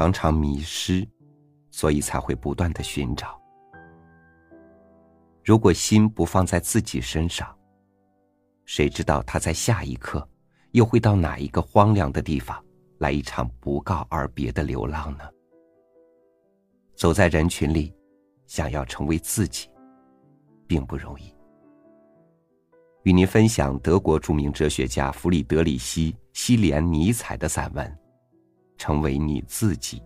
常常迷失，所以才会不断的寻找。如果心不放在自己身上，谁知道他在下一刻又会到哪一个荒凉的地方来一场不告而别的流浪呢？走在人群里，想要成为自己，并不容易。与您分享德国著名哲学家弗里德里希·希连尼采的散文《成为你自己》。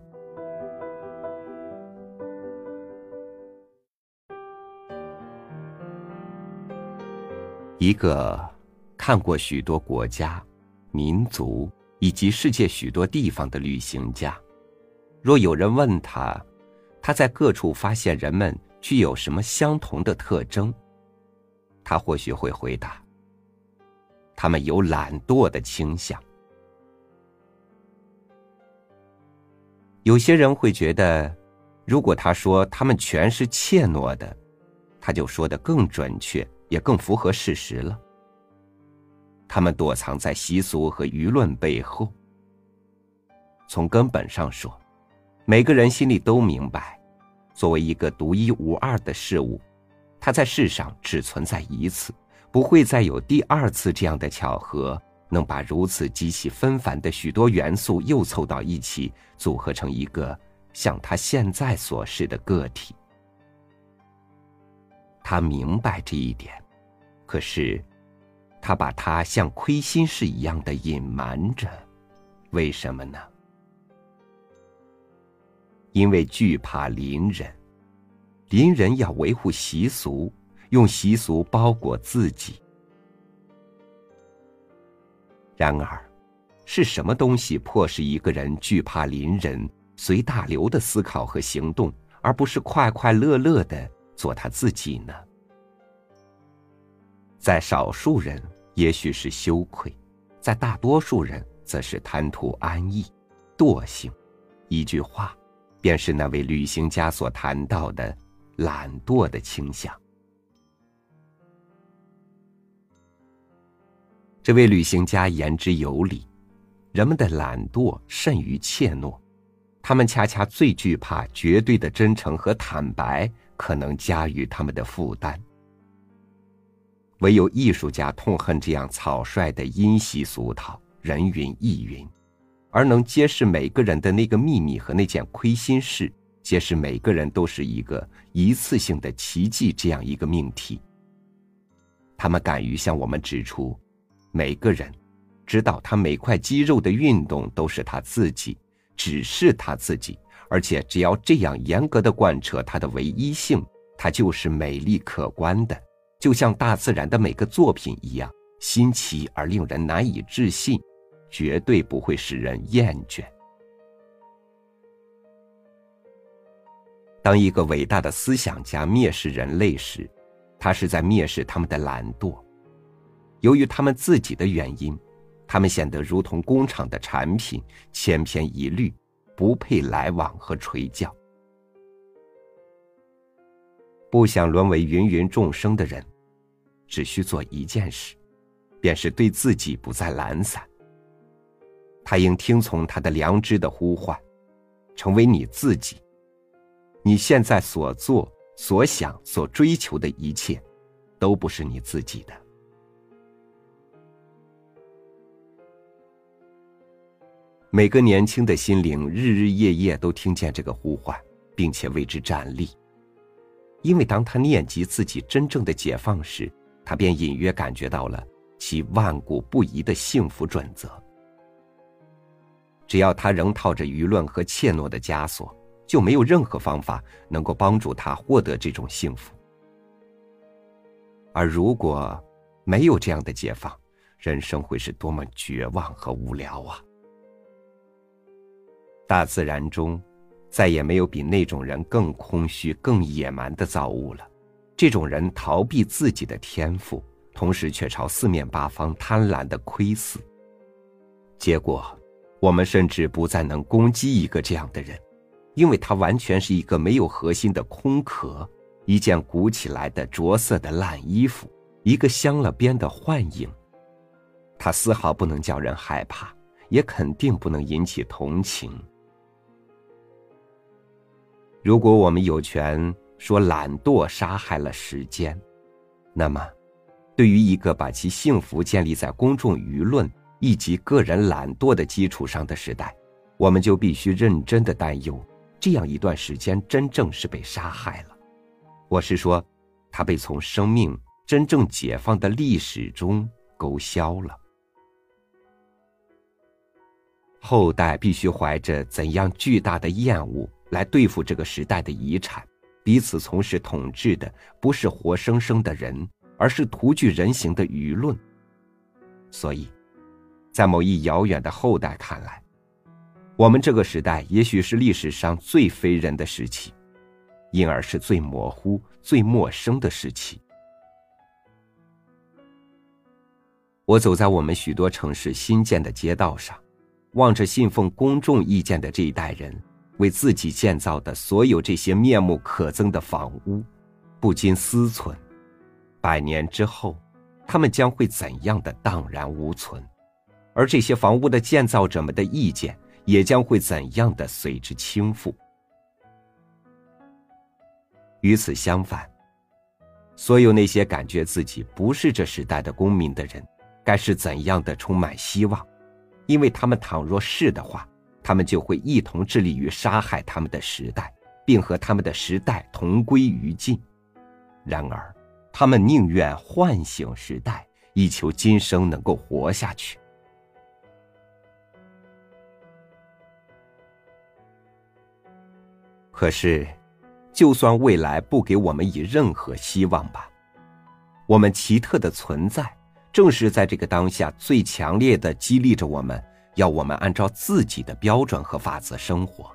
一个看过许多国家、民族以及世界许多地方的旅行家，若有人问他，他在各处发现人们具有什么相同的特征，他或许会回答：他们有懒惰的倾向。有些人会觉得，如果他说他们全是怯懦的，他就说的更准确。也更符合事实了。他们躲藏在习俗和舆论背后。从根本上说，每个人心里都明白，作为一个独一无二的事物，它在世上只存在一次，不会再有第二次这样的巧合，能把如此极其纷繁的许多元素又凑到一起，组合成一个像他现在所示的个体。他明白这一点，可是，他把它像亏心事一样的隐瞒着，为什么呢？因为惧怕邻人，邻人要维护习俗，用习俗包裹自己。然而，是什么东西迫使一个人惧怕邻人，随大流的思考和行动，而不是快快乐乐的？做他自己呢？在少数人也许是羞愧，在大多数人则是贪图安逸、惰性。一句话，便是那位旅行家所谈到的懒惰的倾向。这位旅行家言之有理，人们的懒惰甚于怯懦，他们恰恰最惧怕绝对的真诚和坦白。可能加于他们的负担。唯有艺术家痛恨这样草率的因袭俗套、人云亦云，而能揭示每个人的那个秘密和那件亏心事，揭示每个人都是一个一次性的奇迹这样一个命题。他们敢于向我们指出，每个人知道他每块肌肉的运动都是他自己，只是他自己。而且，只要这样严格的贯彻它的唯一性，它就是美丽可观的，就像大自然的每个作品一样新奇而令人难以置信，绝对不会使人厌倦。当一个伟大的思想家蔑视人类时，他是在蔑视他们的懒惰。由于他们自己的原因，他们显得如同工厂的产品，千篇一律。不配来往和垂教，不想沦为芸芸众生的人，只需做一件事，便是对自己不再懒散。他应听从他的良知的呼唤，成为你自己。你现在所做、所想、所追求的一切，都不是你自己的。每个年轻的心灵日日夜夜都听见这个呼唤，并且为之站立。因为当他念及自己真正的解放时，他便隐约感觉到了其万古不移的幸福准则。只要他仍套着舆论和怯懦的枷锁，就没有任何方法能够帮助他获得这种幸福。而如果没有这样的解放，人生会是多么绝望和无聊啊！大自然中，再也没有比那种人更空虚、更野蛮的造物了。这种人逃避自己的天赋，同时却朝四面八方贪婪的窥伺。结果，我们甚至不再能攻击一个这样的人，因为他完全是一个没有核心的空壳，一件鼓起来的着色的烂衣服，一个镶了边的幻影。他丝毫不能叫人害怕，也肯定不能引起同情。如果我们有权说懒惰杀害了时间，那么，对于一个把其幸福建立在公众舆论以及个人懒惰的基础上的时代，我们就必须认真的担忧，这样一段时间真正是被杀害了。我是说，他被从生命真正解放的历史中勾销了。后代必须怀着怎样巨大的厌恶。来对付这个时代的遗产，彼此从事统治的不是活生生的人，而是徒具人形的舆论。所以，在某一遥远的后代看来，我们这个时代也许是历史上最非人的时期，因而是最模糊、最陌生的时期。我走在我们许多城市新建的街道上，望着信奉公众意见的这一代人。为自己建造的所有这些面目可憎的房屋，不禁思忖：百年之后，他们将会怎样的荡然无存？而这些房屋的建造者们的意见，也将会怎样的随之倾覆？与此相反，所有那些感觉自己不是这时代的公民的人，该是怎样的充满希望？因为他们倘若是的话。他们就会一同致力于杀害他们的时代，并和他们的时代同归于尽。然而，他们宁愿唤醒时代，以求今生能够活下去。可是，就算未来不给我们以任何希望吧，我们奇特的存在，正是在这个当下最强烈的激励着我们。要我们按照自己的标准和法则生活。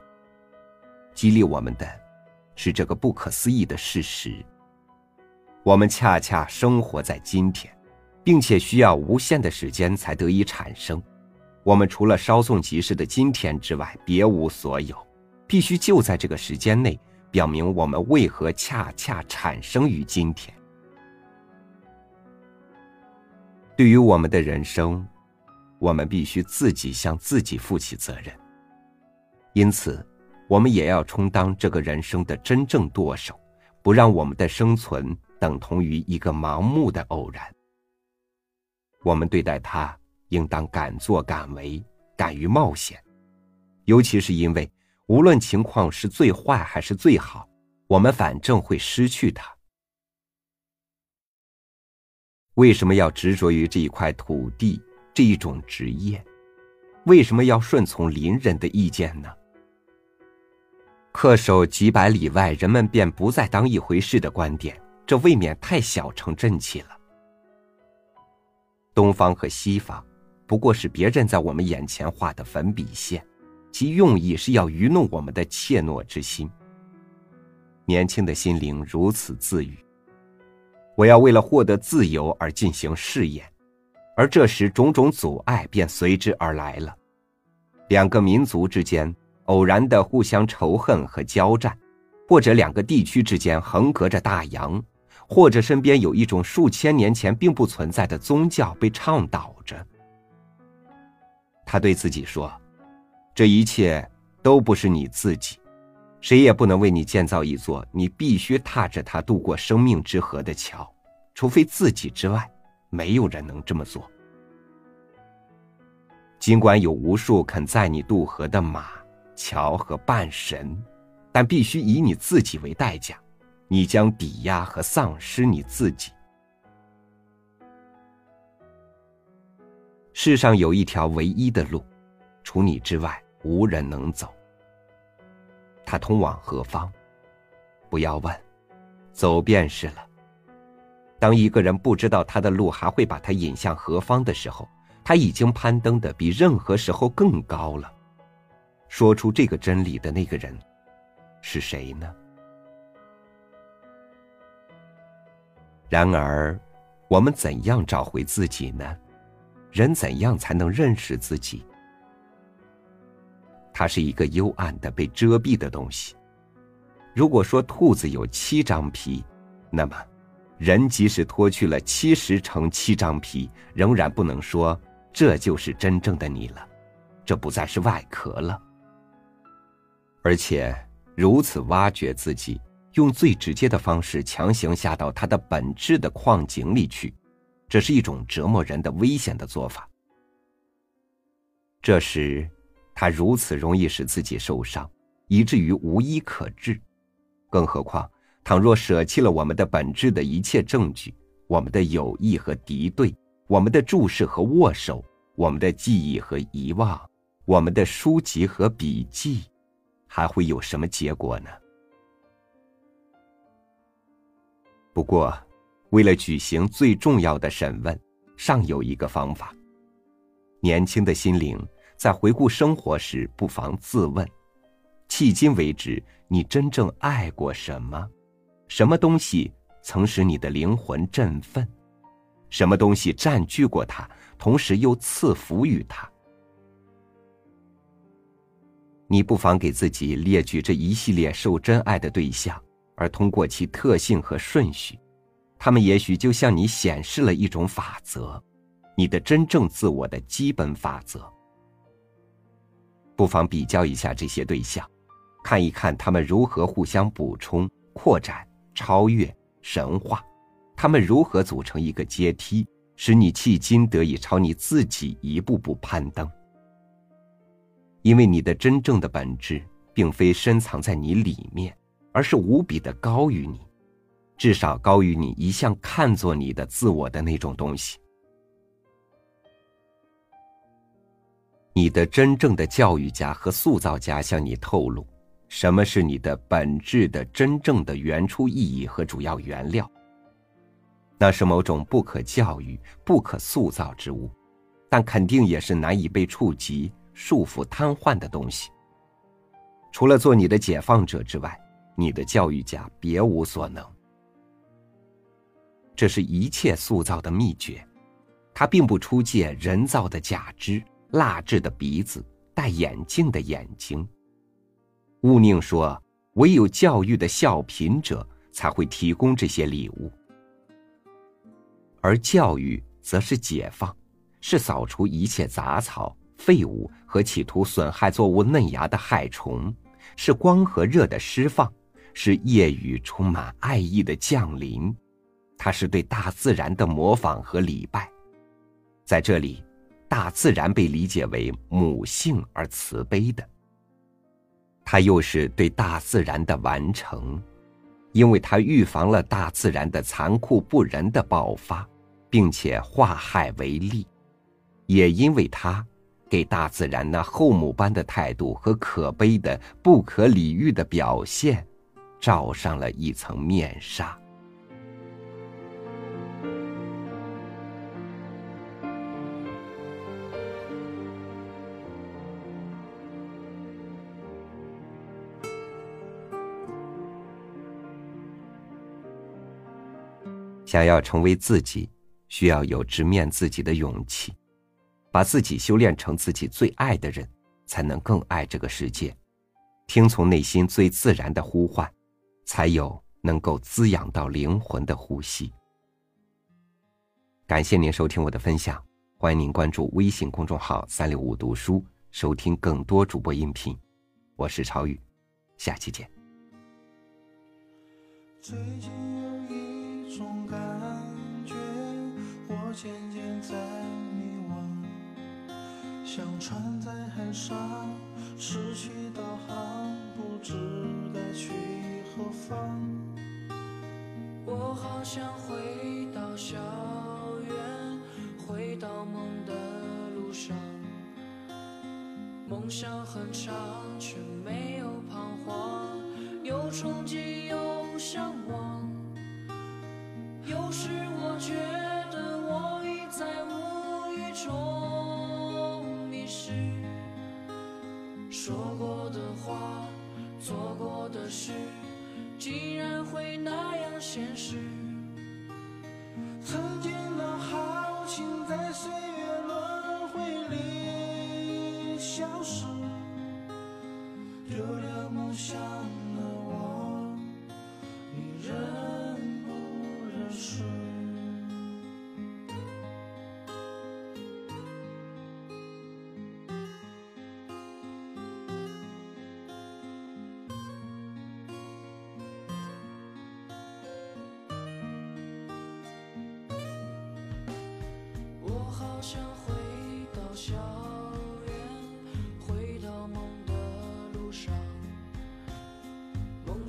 激励我们的，是这个不可思议的事实：我们恰恰生活在今天，并且需要无限的时间才得以产生。我们除了稍纵即逝的今天之外，别无所有。必须就在这个时间内，表明我们为何恰恰产生于今天。对于我们的人生。我们必须自己向自己负起责任，因此，我们也要充当这个人生的真正舵手，不让我们的生存等同于一个盲目的偶然。我们对待它，应当敢作敢为，敢于冒险，尤其是因为，无论情况是最坏还是最好，我们反正会失去它。为什么要执着于这一块土地？这一种职业，为什么要顺从邻人的意见呢？恪守几百里外人们便不再当一回事的观点，这未免太小城镇气了。东方和西方，不过是别人在我们眼前画的粉笔线，其用意是要愚弄我们的怯懦之心。年轻的心灵如此自语：“我要为了获得自由而进行试验。”而这时，种种阻碍便随之而来了。两个民族之间偶然的互相仇恨和交战，或者两个地区之间横隔着大洋，或者身边有一种数千年前并不存在的宗教被倡导着。他对自己说：“这一切都不是你自己，谁也不能为你建造一座你必须踏着它渡过生命之河的桥，除非自己之外。”没有人能这么做。尽管有无数肯载你渡河的马、桥和半神，但必须以你自己为代价，你将抵押和丧失你自己。世上有一条唯一的路，除你之外无人能走。它通往何方？不要问，走便是了。当一个人不知道他的路还会把他引向何方的时候，他已经攀登的比任何时候更高了。说出这个真理的那个人，是谁呢？然而，我们怎样找回自己呢？人怎样才能认识自己？它是一个幽暗的、被遮蔽的东西。如果说兔子有七张皮，那么。人即使脱去了七十乘七张皮，仍然不能说这就是真正的你了，这不再是外壳了。而且，如此挖掘自己，用最直接的方式强行下到他的本质的矿井里去，这是一种折磨人的危险的做法。这时，他如此容易使自己受伤，以至于无医可治。更何况，倘若舍弃了我们的本质的一切证据，我们的友谊和敌对，我们的注视和握手，我们的记忆和遗忘，我们的书籍和笔记，还会有什么结果呢？不过，为了举行最重要的审问，尚有一个方法。年轻的心灵在回顾生活时，不妨自问：迄今为止，你真正爱过什么？什么东西曾使你的灵魂振奋？什么东西占据过它，同时又赐福于它？你不妨给自己列举这一系列受真爱的对象，而通过其特性和顺序，他们也许就向你显示了一种法则。你的真正自我的基本法则，不妨比较一下这些对象，看一看他们如何互相补充、扩展、超越、神话，他们如何组成一个阶梯，使你迄今得以朝你自己一步步攀登。因为你的真正的本质，并非深藏在你里面，而是无比的高于你，至少高于你一向看作你的自我的那种东西。你的真正的教育家和塑造家向你透露，什么是你的本质的真正的原初意义和主要原料。那是某种不可教育、不可塑造之物，但肯定也是难以被触及、束缚、瘫痪的东西。除了做你的解放者之外，你的教育家别无所能。这是一切塑造的秘诀，它并不出借人造的假肢。蜡制的鼻子，戴眼镜的眼睛。勿宁说：“唯有教育的孝品者才会提供这些礼物，而教育则是解放，是扫除一切杂草、废物和企图损害作物嫩芽的害虫，是光和热的释放，是夜雨充满爱意的降临。它是对大自然的模仿和礼拜，在这里。”大自然被理解为母性而慈悲的，它又是对大自然的完成，因为它预防了大自然的残酷不仁的爆发，并且化害为利，也因为它给大自然那后母般的态度和可悲的不可理喻的表现，罩上了一层面纱。想要成为自己，需要有直面自己的勇气，把自己修炼成自己最爱的人，才能更爱这个世界，听从内心最自然的呼唤，才有能够滋养到灵魂的呼吸。感谢您收听我的分享，欢迎您关注微信公众号“三六五读书”，收听更多主播音频。我是超宇，下期见。最近种感觉，我渐渐在迷惘，像船在海上失去导航，不知该去何方。我好想回到校园，回到梦的路上。梦想很长，却没有彷徨，有憧憬，有向往。现实。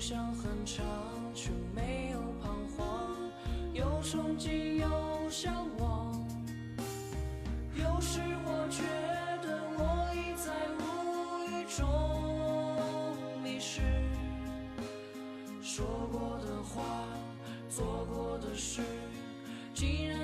想很长，却没有彷徨，有憧憬，有向往。有时我觉得我已在无意中迷失，说过的话，做过的事，竟然